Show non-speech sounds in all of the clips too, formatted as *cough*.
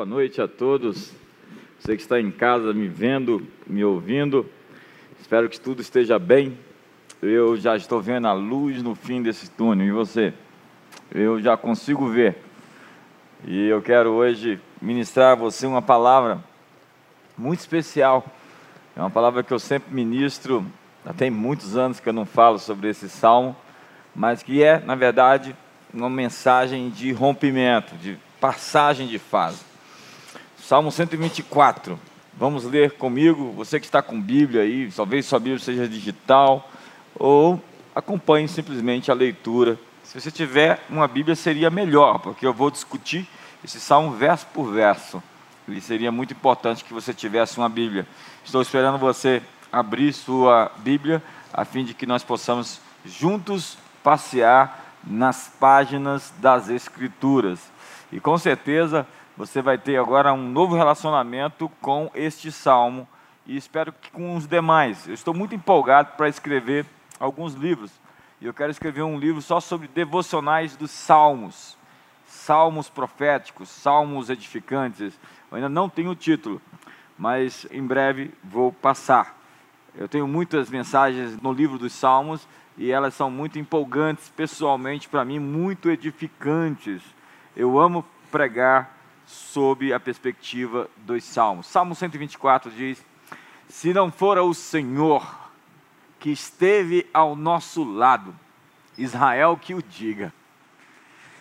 Boa noite a todos. Você que está em casa me vendo, me ouvindo. Espero que tudo esteja bem. Eu já estou vendo a luz no fim desse túnel. E você? Eu já consigo ver. E eu quero hoje ministrar a você uma palavra muito especial. É uma palavra que eu sempre ministro. Já tem muitos anos que eu não falo sobre esse salmo, mas que é, na verdade, uma mensagem de rompimento, de passagem de fase. Salmo 124. Vamos ler comigo. Você que está com Bíblia aí, talvez sua Bíblia seja digital, ou acompanhe simplesmente a leitura. Se você tiver uma Bíblia, seria melhor, porque eu vou discutir esse salmo verso por verso. E seria muito importante que você tivesse uma Bíblia. Estou esperando você abrir sua Bíblia, a fim de que nós possamos juntos passear nas páginas das Escrituras. E com certeza você vai ter agora um novo relacionamento com este salmo e espero que com os demais. Eu estou muito empolgado para escrever alguns livros. E eu quero escrever um livro só sobre devocionais dos salmos, salmos proféticos, salmos edificantes. Eu ainda não tenho o título, mas em breve vou passar. Eu tenho muitas mensagens no livro dos salmos e elas são muito empolgantes pessoalmente para mim, muito edificantes. Eu amo pregar sob a perspectiva dos salmos. Salmo 124 diz: Se não fora o Senhor que esteve ao nosso lado, Israel que o diga.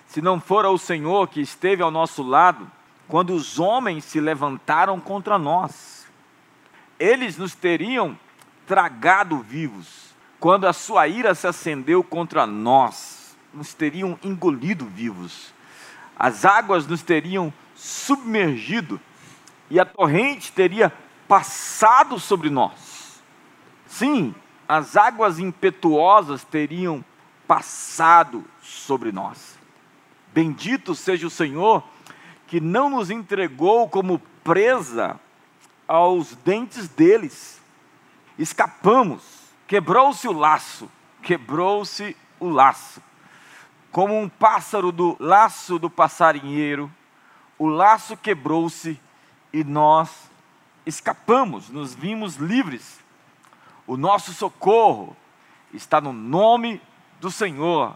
Se não fora o Senhor que esteve ao nosso lado, quando os homens se levantaram contra nós, eles nos teriam tragado vivos. Quando a sua ira se acendeu contra nós, nos teriam engolido vivos as águas nos teriam submergido e a torrente teria passado sobre nós. Sim, as águas impetuosas teriam passado sobre nós. Bendito seja o Senhor que não nos entregou como presa aos dentes deles. Escapamos, quebrou-se o laço, quebrou-se o laço como um pássaro do laço do passarinheiro, o laço quebrou-se e nós escapamos, nos vimos livres. O nosso socorro está no nome do Senhor,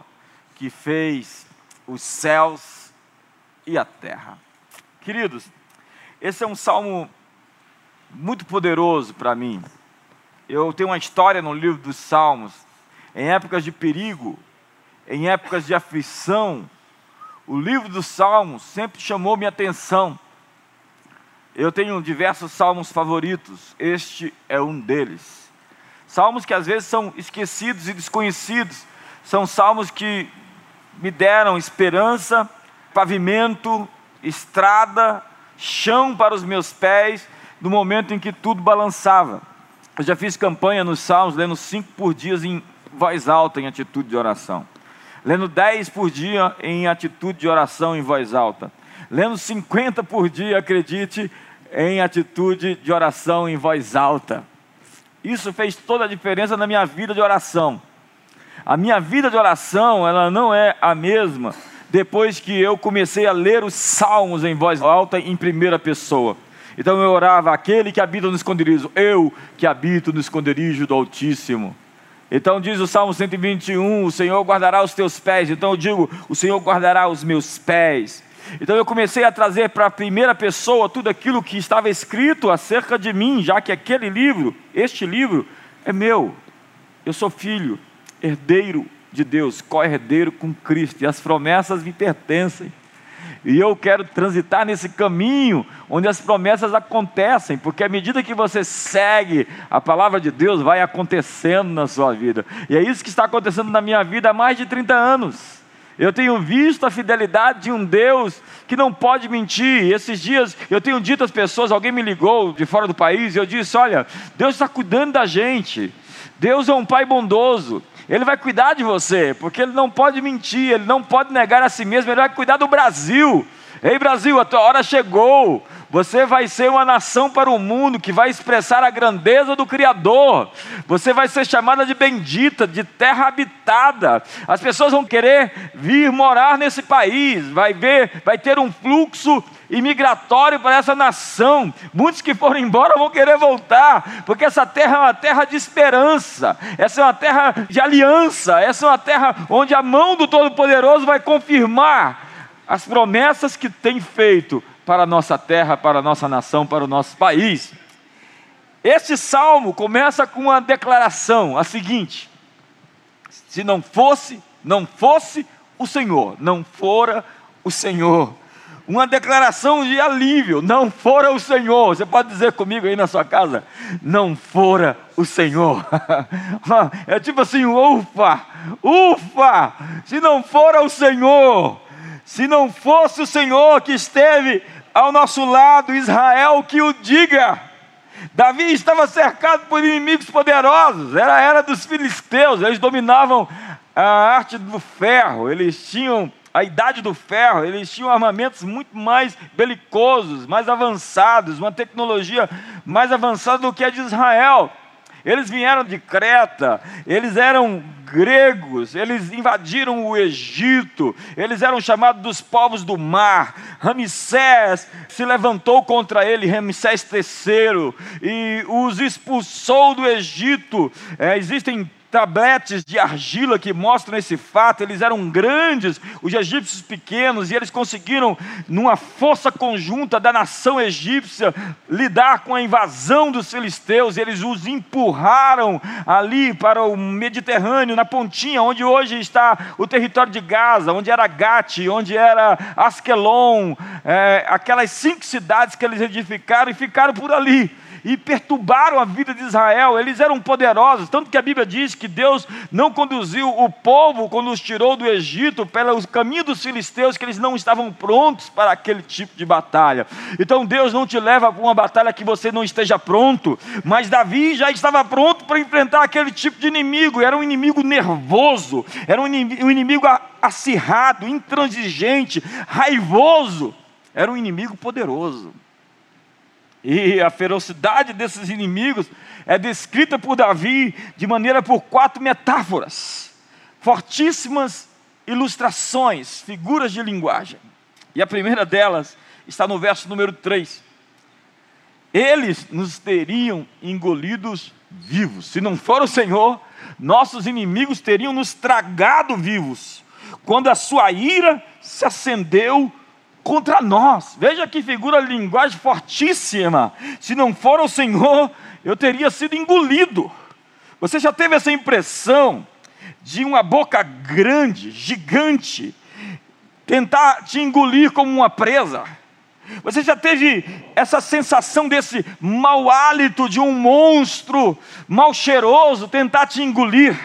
que fez os céus e a terra. Queridos, esse é um salmo muito poderoso para mim. Eu tenho uma história no livro dos Salmos. Em épocas de perigo, em épocas de aflição, o livro dos Salmos sempre chamou minha atenção. Eu tenho diversos salmos favoritos, este é um deles. Salmos que às vezes são esquecidos e desconhecidos, são salmos que me deram esperança, pavimento, estrada, chão para os meus pés, no momento em que tudo balançava. Eu já fiz campanha nos salmos, lendo cinco por dia em voz alta, em atitude de oração lendo 10 por dia em atitude de oração em voz alta, lendo 50 por dia, acredite, em atitude de oração em voz alta. Isso fez toda a diferença na minha vida de oração. A minha vida de oração, ela não é a mesma depois que eu comecei a ler os salmos em voz alta em primeira pessoa. Então eu orava, aquele que habita no esconderijo, eu que habito no esconderijo do Altíssimo. Então diz o Salmo 121: O Senhor guardará os teus pés. Então eu digo: O Senhor guardará os meus pés. Então eu comecei a trazer para a primeira pessoa tudo aquilo que estava escrito acerca de mim, já que aquele livro, este livro, é meu. Eu sou filho, herdeiro de Deus, co-herdeiro com Cristo, e as promessas me pertencem. E eu quero transitar nesse caminho onde as promessas acontecem, porque à medida que você segue a palavra de Deus, vai acontecendo na sua vida. E é isso que está acontecendo na minha vida há mais de 30 anos. Eu tenho visto a fidelidade de um Deus que não pode mentir. Esses dias eu tenho dito às pessoas, alguém me ligou de fora do país, e eu disse: Olha, Deus está cuidando da gente. Deus é um pai bondoso. Ele vai cuidar de você, porque ele não pode mentir, ele não pode negar a si mesmo, ele vai cuidar do Brasil. Ei, Brasil, a tua hora chegou. Você vai ser uma nação para o mundo que vai expressar a grandeza do Criador. Você vai ser chamada de bendita, de terra habitada. As pessoas vão querer vir morar nesse país. Vai ver, vai ter um fluxo imigratório para essa nação. Muitos que foram embora vão querer voltar, porque essa terra é uma terra de esperança, essa é uma terra de aliança, essa é uma terra onde a mão do Todo-Poderoso vai confirmar as promessas que tem feito para a nossa terra, para a nossa nação, para o nosso país. Este salmo começa com uma declaração, a seguinte: se não fosse, não fosse o Senhor, não fora o Senhor. Uma declaração de alívio, não fora o Senhor. Você pode dizer comigo aí na sua casa, não fora o Senhor. *laughs* é tipo assim, ufa, ufa, se não fora o Senhor, se não fosse o Senhor que esteve ao nosso lado, Israel que o diga. Davi estava cercado por inimigos poderosos, era a era dos filisteus, eles dominavam a arte do ferro, eles tinham a idade do ferro, eles tinham armamentos muito mais belicosos, mais avançados, uma tecnologia mais avançada do que a de Israel. Eles vieram de Creta, eles eram gregos, eles invadiram o Egito, eles eram chamados dos povos do mar. Ramsés se levantou contra ele, Ramsés III, e os expulsou do Egito. É, existem tabletes de argila que mostram esse fato. Eles eram grandes, os egípcios pequenos, e eles conseguiram, numa força conjunta da nação egípcia, lidar com a invasão dos filisteus. Eles os empurraram ali para o Mediterrâneo, na pontinha onde hoje está o território de Gaza, onde era Gati, onde era Askelon, é, aquelas cinco cidades que eles edificaram e ficaram por ali e perturbaram a vida de Israel. Eles eram poderosos, tanto que a Bíblia diz que Deus não conduziu o povo quando os tirou do Egito pelo caminho dos filisteus, que eles não estavam prontos para aquele tipo de batalha. Então Deus não te leva para uma batalha que você não esteja pronto, mas Davi já estava pronto para enfrentar aquele tipo de inimigo. Era um inimigo nervoso, era um inimigo acirrado, intransigente, raivoso. Era um inimigo poderoso. E a ferocidade desses inimigos é descrita por Davi de maneira por quatro metáforas, fortíssimas ilustrações, figuras de linguagem. E a primeira delas está no verso número 3. Eles nos teriam engolidos vivos. Se não for o Senhor, nossos inimigos teriam nos tragado vivos. Quando a sua ira se acendeu contra nós. Veja que figura linguagem fortíssima. Se não for o Senhor, eu teria sido engolido. Você já teve essa impressão de uma boca grande, gigante, tentar te engolir como uma presa? Você já teve essa sensação desse mau hálito de um monstro mal cheiroso tentar te engolir?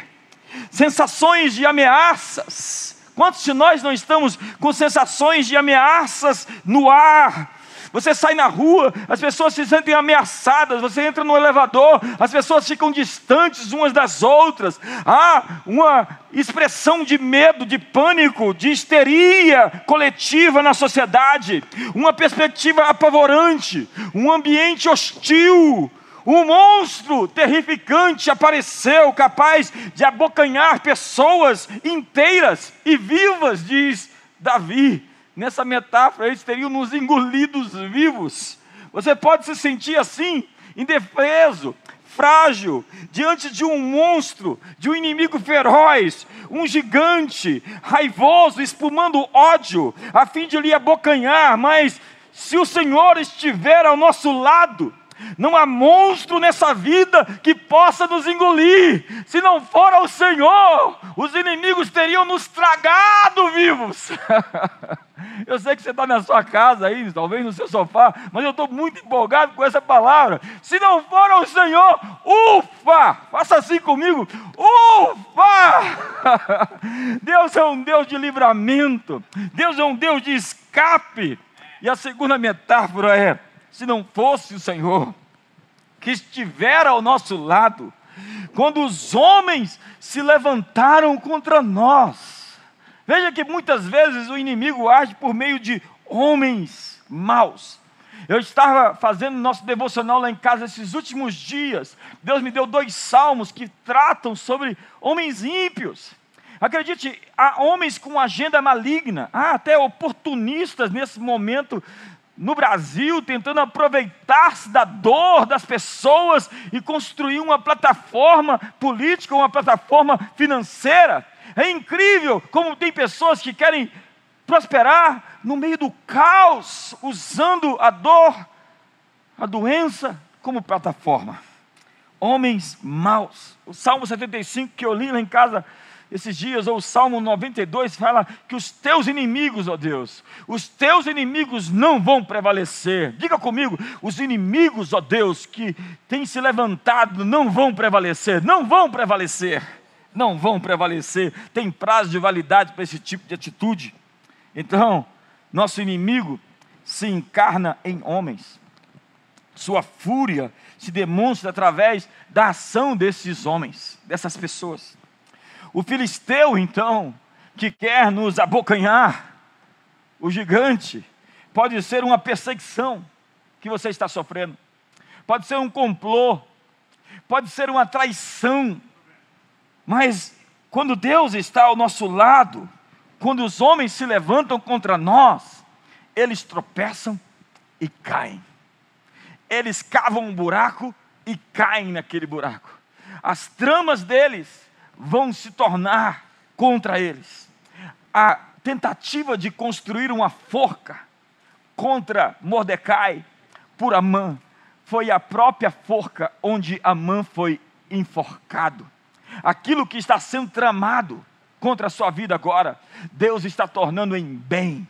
Sensações de ameaças Quantos de nós não estamos com sensações de ameaças no ar? Você sai na rua, as pessoas se sentem ameaçadas. Você entra no elevador, as pessoas ficam distantes umas das outras. Há uma expressão de medo, de pânico, de histeria coletiva na sociedade. Uma perspectiva apavorante, um ambiente hostil. Um monstro terrificante apareceu, capaz de abocanhar pessoas inteiras e vivas, diz Davi. Nessa metáfora, eles teriam nos engolidos vivos. Você pode se sentir assim, indefeso, frágil, diante de um monstro, de um inimigo feroz, um gigante, raivoso, espumando ódio, a fim de lhe abocanhar, mas se o Senhor estiver ao nosso lado, não há monstro nessa vida que possa nos engolir. Se não for ao Senhor, os inimigos teriam nos tragado vivos. *laughs* Eu sei que você está na sua casa aí, talvez no seu sofá, mas eu estou muito empolgado com essa palavra. Se não for ao Senhor, ufa! Faça assim comigo, ufa! *laughs* Deus é um Deus de livramento, Deus é um Deus de escape. E a segunda metáfora é: se não fosse o Senhor que estiver ao nosso lado, quando os homens se levantaram contra nós. Veja que muitas vezes o inimigo age por meio de homens maus. Eu estava fazendo nosso devocional lá em casa esses últimos dias. Deus me deu dois salmos que tratam sobre homens ímpios. Acredite, há homens com agenda maligna, há até oportunistas nesse momento no Brasil tentando aproveitar-se da dor das pessoas e construir uma plataforma política, uma plataforma financeira. É incrível como tem pessoas que querem prosperar no meio do caos, usando a dor, a doença como plataforma. Homens maus. O Salmo 75 que eu li lá em casa esses dias, ou o Salmo 92 fala que os teus inimigos, ó Deus, os teus inimigos não vão prevalecer. Diga comigo, os inimigos, ó Deus, que têm se levantado, não vão prevalecer, não vão prevalecer, não vão prevalecer. Tem prazo de validade para esse tipo de atitude. Então, nosso inimigo se encarna em homens. Sua fúria se demonstra através da ação desses homens, dessas pessoas. O filisteu, então, que quer nos abocanhar, o gigante, pode ser uma perseguição que você está sofrendo, pode ser um complô, pode ser uma traição, mas quando Deus está ao nosso lado, quando os homens se levantam contra nós, eles tropeçam e caem. Eles cavam um buraco e caem naquele buraco. As tramas deles vão se tornar contra eles. A tentativa de construir uma forca contra Mordecai por Amã foi a própria forca onde Amã foi enforcado. Aquilo que está sendo tramado contra a sua vida agora, Deus está tornando em bem.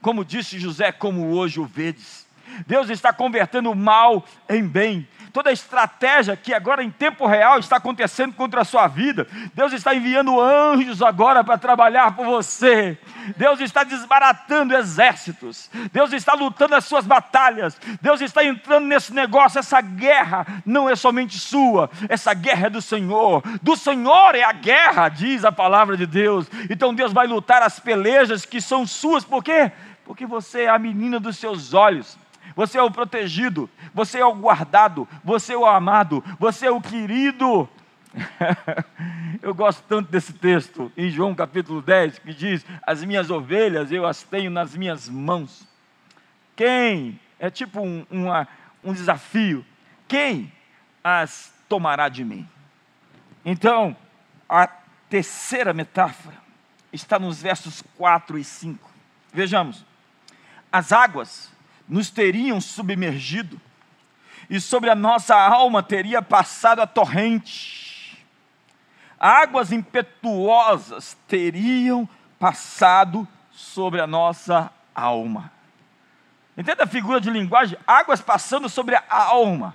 Como disse José, como hoje o vedes. Deus está convertendo o mal em bem toda a estratégia que agora em tempo real está acontecendo contra a sua vida. Deus está enviando anjos agora para trabalhar por você. Deus está desbaratando exércitos. Deus está lutando as suas batalhas. Deus está entrando nesse negócio. Essa guerra não é somente sua, essa guerra é do Senhor. Do Senhor é a guerra, diz a palavra de Deus. Então Deus vai lutar as pelejas que são suas, por quê? Porque você é a menina dos seus olhos você é o protegido, você é o guardado, você é o amado, você é o querido. *laughs* eu gosto tanto desse texto em João capítulo 10 que diz: As minhas ovelhas eu as tenho nas minhas mãos. Quem? É tipo um, uma, um desafio. Quem as tomará de mim? Então, a terceira metáfora está nos versos 4 e 5. Vejamos. As águas nos teriam submergido, e sobre a nossa alma teria passado a torrente. Águas impetuosas teriam passado sobre a nossa alma. Entenda a figura de linguagem? Águas passando sobre a alma,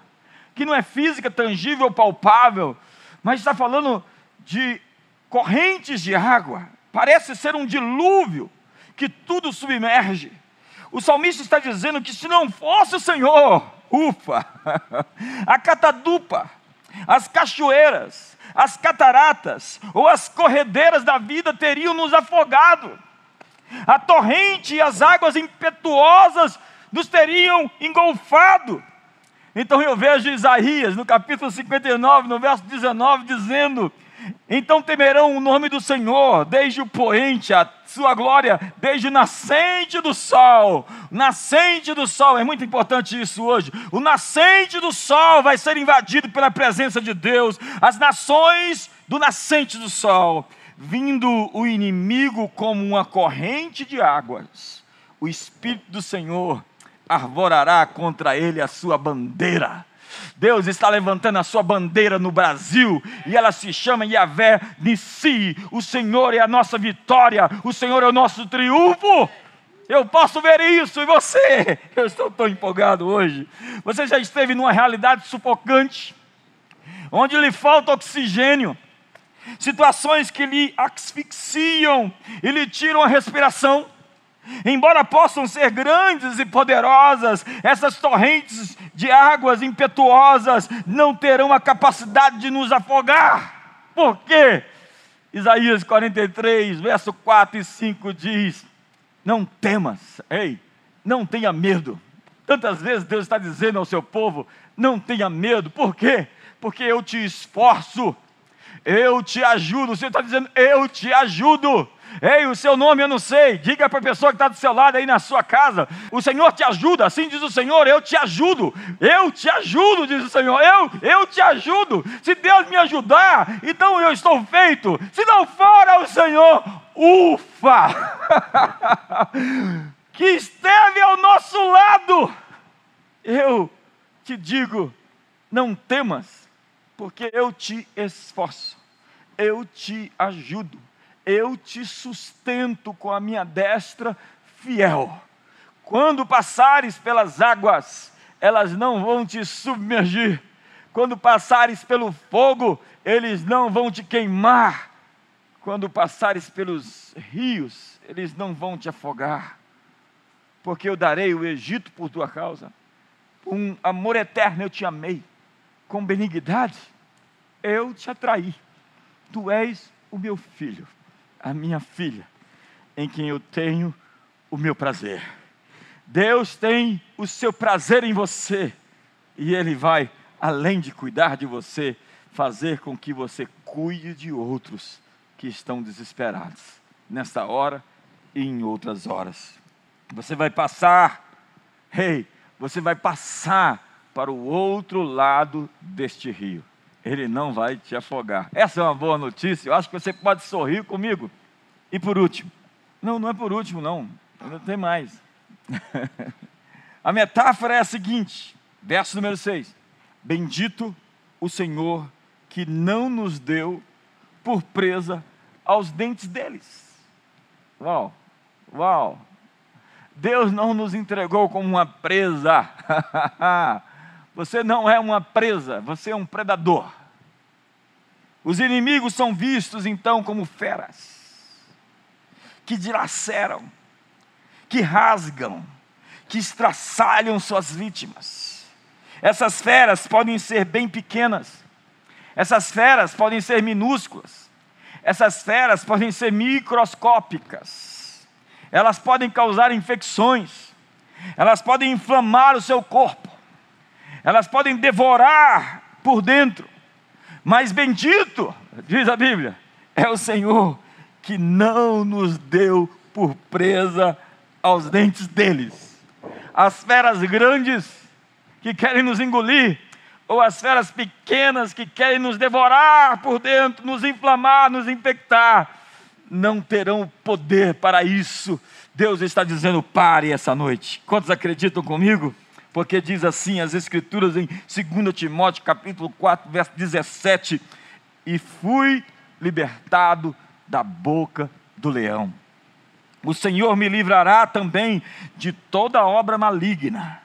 que não é física, tangível, palpável, mas está falando de correntes de água. Parece ser um dilúvio que tudo submerge. O salmista está dizendo que se não fosse o Senhor, ufa, *laughs* a catadupa, as cachoeiras, as cataratas ou as corredeiras da vida teriam nos afogado. A torrente e as águas impetuosas nos teriam engolfado. Então eu vejo Isaías no capítulo 59, no verso 19, dizendo: então temerão o nome do Senhor, desde o poente, a sua glória, desde o nascente do sol. Nascente do sol, é muito importante isso hoje. O nascente do sol vai ser invadido pela presença de Deus. As nações do nascente do sol, vindo o inimigo como uma corrente de águas. O Espírito do Senhor arvorará contra ele a sua bandeira Deus está levantando a sua bandeira no Brasil e ela se chama Yahvé Nissi. O Senhor é a nossa vitória, o Senhor é o nosso triunfo. Eu posso ver isso e você? *laughs* Eu estou tão empolgado hoje. Você já esteve numa realidade sufocante, onde lhe falta oxigênio, situações que lhe asfixiam e lhe tiram a respiração. Embora possam ser grandes e poderosas, essas torrentes de águas impetuosas não terão a capacidade de nos afogar. Por quê? Isaías 43, verso 4 e 5 diz: Não temas, ei, não tenha medo. Tantas vezes Deus está dizendo ao seu povo: Não tenha medo, por quê? Porque eu te esforço, eu te ajudo. O Senhor está dizendo: Eu te ajudo Ei, o seu nome eu não sei. Diga para a pessoa que está do seu lado aí na sua casa: o Senhor te ajuda. Assim diz o Senhor: eu te ajudo. Eu te ajudo, diz o Senhor. Eu, eu te ajudo. Se Deus me ajudar, então eu estou feito. Se não for o Senhor, ufa! *laughs* que esteve ao nosso lado. Eu te digo: não temas, porque eu te esforço, eu te ajudo eu te sustento com a minha destra fiel. Quando passares pelas águas, elas não vão te submergir. Quando passares pelo fogo, eles não vão te queimar. Quando passares pelos rios, eles não vão te afogar. Porque eu darei o Egito por tua causa. Com amor eterno eu te amei. Com benignidade eu te atraí. Tu és o meu filho a minha filha, em quem eu tenho o meu prazer. Deus tem o seu prazer em você, e Ele vai, além de cuidar de você, fazer com que você cuide de outros que estão desesperados, nesta hora e em outras horas. Você vai passar, rei, hey, você vai passar para o outro lado deste rio ele não vai te afogar. Essa é uma boa notícia, eu acho que você pode sorrir comigo. E por último, não, não é por último, não, ainda tem mais. *laughs* a metáfora é a seguinte, verso número 6: Bendito o Senhor que não nos deu por presa aos dentes deles. Uau, uau. Deus não nos entregou como uma presa. *laughs* Você não é uma presa, você é um predador. Os inimigos são vistos então como feras, que dilaceram, que rasgam, que estraçalham suas vítimas. Essas feras podem ser bem pequenas, essas feras podem ser minúsculas, essas feras podem ser microscópicas, elas podem causar infecções, elas podem inflamar o seu corpo, elas podem devorar por dentro, mas bendito, diz a Bíblia, é o Senhor que não nos deu por presa aos dentes deles. As feras grandes que querem nos engolir, ou as feras pequenas que querem nos devorar por dentro, nos inflamar, nos infectar, não terão poder para isso. Deus está dizendo: pare essa noite. Quantos acreditam comigo? Porque diz assim as Escrituras em 2 Timóteo capítulo 4, verso 17: E fui libertado da boca do leão. O Senhor me livrará também de toda obra maligna,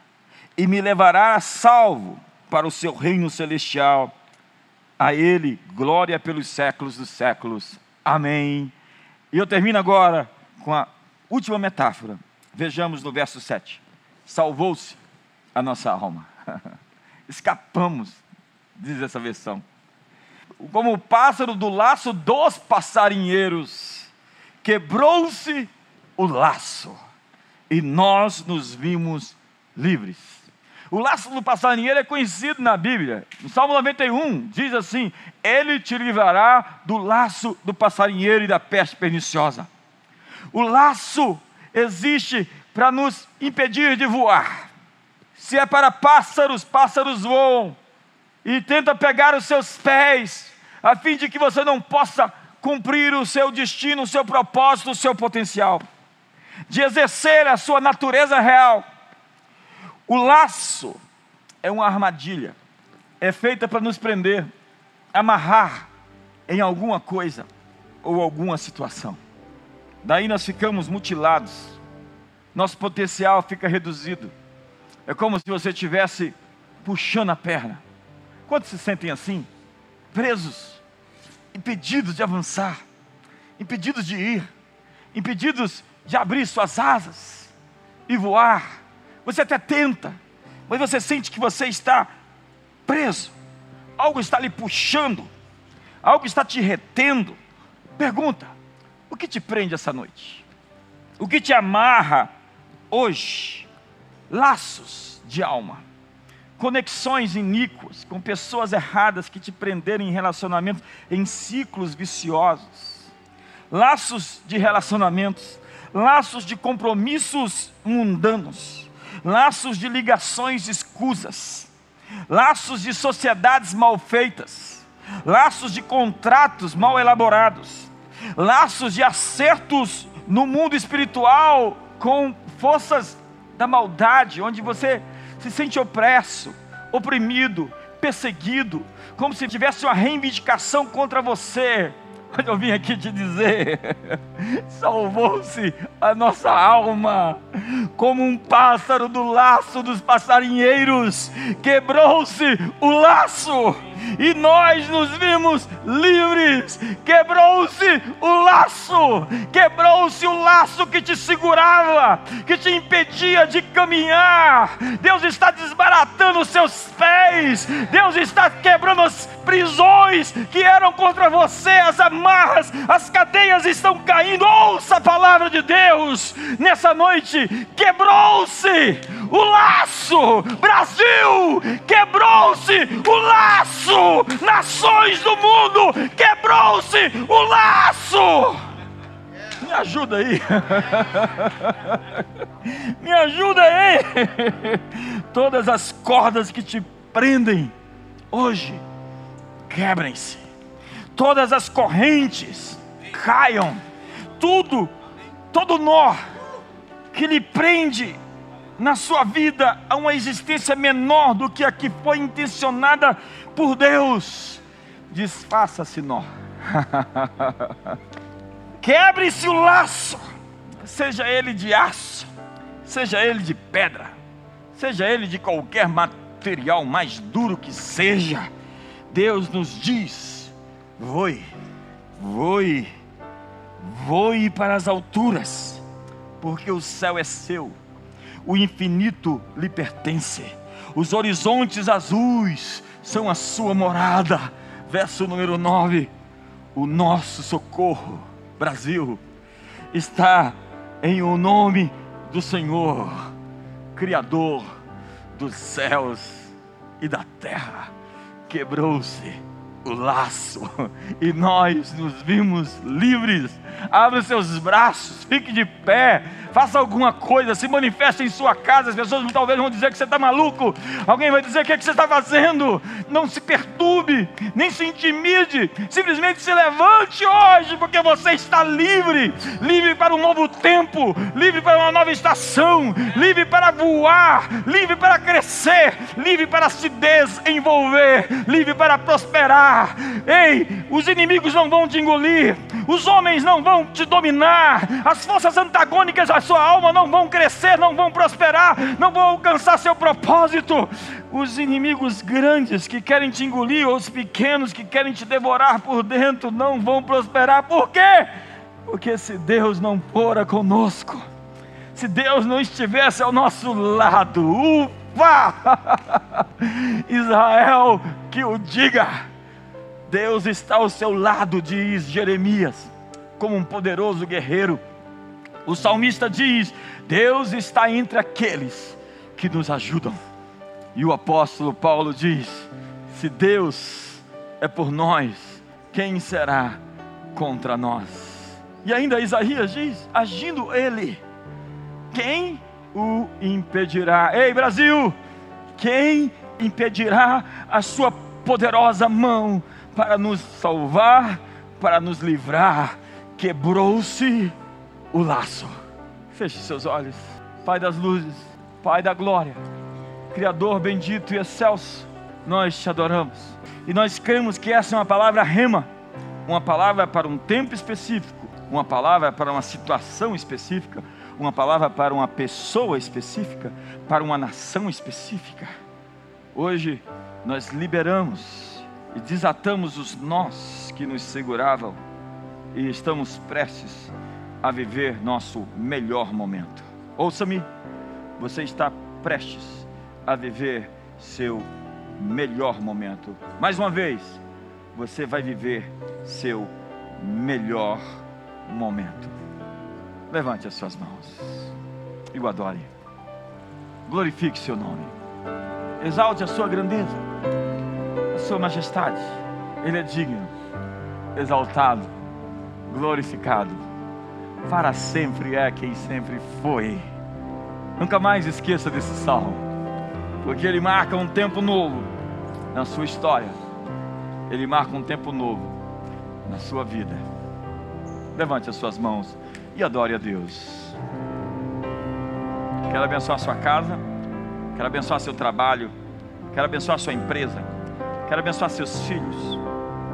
e me levará salvo para o seu reino celestial. A Ele glória pelos séculos dos séculos. Amém. E eu termino agora com a última metáfora. Vejamos no verso 7. Salvou-se a nossa alma. *laughs* Escapamos, diz essa versão. Como o pássaro do laço dos passarinheiros, quebrou-se o laço e nós nos vimos livres. O laço do passarinheiro é conhecido na Bíblia. No Salmo 91 diz assim: Ele te livrará do laço do passarinheiro e da peste perniciosa. O laço existe para nos impedir de voar. Se é para pássaros, pássaros voam. E tenta pegar os seus pés, a fim de que você não possa cumprir o seu destino, o seu propósito, o seu potencial, de exercer a sua natureza real. O laço é uma armadilha, é feita para nos prender, amarrar em alguma coisa ou alguma situação. Daí nós ficamos mutilados, nosso potencial fica reduzido é como se você estivesse puxando a perna. Quantos se sentem assim? Presos, impedidos de avançar, impedidos de ir, impedidos de abrir suas asas e voar. Você até tenta, mas você sente que você está preso. Algo está lhe puxando, algo está te retendo. Pergunta: o que te prende essa noite? O que te amarra hoje? Laços de alma, conexões iníquas com pessoas erradas que te prenderam em relacionamentos, em ciclos viciosos, laços de relacionamentos, laços de compromissos mundanos, laços de ligações escusas, laços de sociedades mal feitas, laços de contratos mal elaborados, laços de acertos no mundo espiritual com forças da maldade, onde você se sente opresso, oprimido, perseguido, como se tivesse uma reivindicação contra você. Mas eu vim aqui te dizer: *laughs* salvou-se a nossa alma, como um pássaro do laço dos passarinheiros, quebrou-se o laço e nós nos vimos livres. Quebrou-se o laço, quebrou-se o laço que te segurava, que te impedia de caminhar. Deus está desbaratando os seus pés, Deus está quebrando as prisões que eram contra você, as amarras, as cadeias estão caindo. Ouça a palavra de Deus nessa noite. Quebrou-se o laço, Brasil, quebrou-se o laço, nações do mundo, quebrou-se o laço. Me ajuda aí. *laughs* Me ajuda aí. Todas as cordas que te prendem hoje, quebrem-se. Todas as correntes caiam. Tudo, todo nó que lhe prende na sua vida a uma existência menor do que a que foi intencionada por Deus, desfaça-se nó. *laughs* Quebre-se o laço, seja ele de aço, seja ele de pedra, seja ele de qualquer material mais duro que seja. Deus nos diz: voe, voe, voe para as alturas, porque o céu é seu o infinito lhe pertence, os horizontes azuis são a sua morada. Verso número 9: O nosso socorro, Brasil, está em o nome do Senhor, Criador dos céus e da terra. Quebrou-se o laço e nós nos vimos livres. Abra seus braços, fique de pé faça alguma coisa, se manifeste em sua casa. As pessoas talvez vão dizer que você está maluco, alguém vai dizer o que, é que você está fazendo. Não se perturbe, nem se intimide, simplesmente se levante hoje, porque você está livre livre para um novo tempo, livre para uma nova estação, livre para voar, livre para crescer, livre para se desenvolver, livre para prosperar. Ei, os inimigos não vão te engolir, os homens não vão te dominar, as forças antagônicas a sua alma não vão crescer, não vão prosperar, não vão alcançar seu propósito. Os inimigos grandes que querem te engolir, ou os pequenos que querem te devorar por dentro, não vão prosperar. Por quê? Porque se Deus não fora conosco, se Deus não estivesse ao nosso lado, ufa! *laughs* Israel, que o diga. Deus está ao seu lado, diz Jeremias, como um poderoso guerreiro o salmista diz: Deus está entre aqueles que nos ajudam. E o apóstolo Paulo diz: Se Deus é por nós, quem será contra nós? E ainda Isaías diz: Agindo Ele, quem o impedirá? Ei, Brasil, quem impedirá a Sua poderosa mão para nos salvar, para nos livrar? Quebrou-se o laço. Feche seus olhos. Pai das luzes, Pai da glória, Criador bendito e excelso, nós te adoramos. E nós cremos que essa é uma palavra rema, uma palavra para um tempo específico, uma palavra para uma situação específica, uma palavra para uma pessoa específica, para uma nação específica. Hoje nós liberamos e desatamos os nós que nos seguravam e estamos prestes a viver nosso melhor momento. Ouça-me, você está prestes a viver seu melhor momento. Mais uma vez, você vai viver seu melhor momento. Levante as suas mãos e o adore. Glorifique seu nome. Exalte a sua grandeza, sua majestade. Ele é digno, exaltado glorificado. Para sempre é quem sempre foi. Nunca mais esqueça desse salmo, porque ele marca um tempo novo na sua história, ele marca um tempo novo na sua vida. Levante as suas mãos e adore a Deus. Quero abençoar a sua casa, quero abençoar seu trabalho, quero abençoar sua empresa, quero abençoar seus filhos,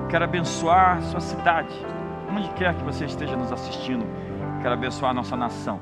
quero abençoar sua cidade, onde quer que você esteja nos assistindo, quero abençoar a nossa nação.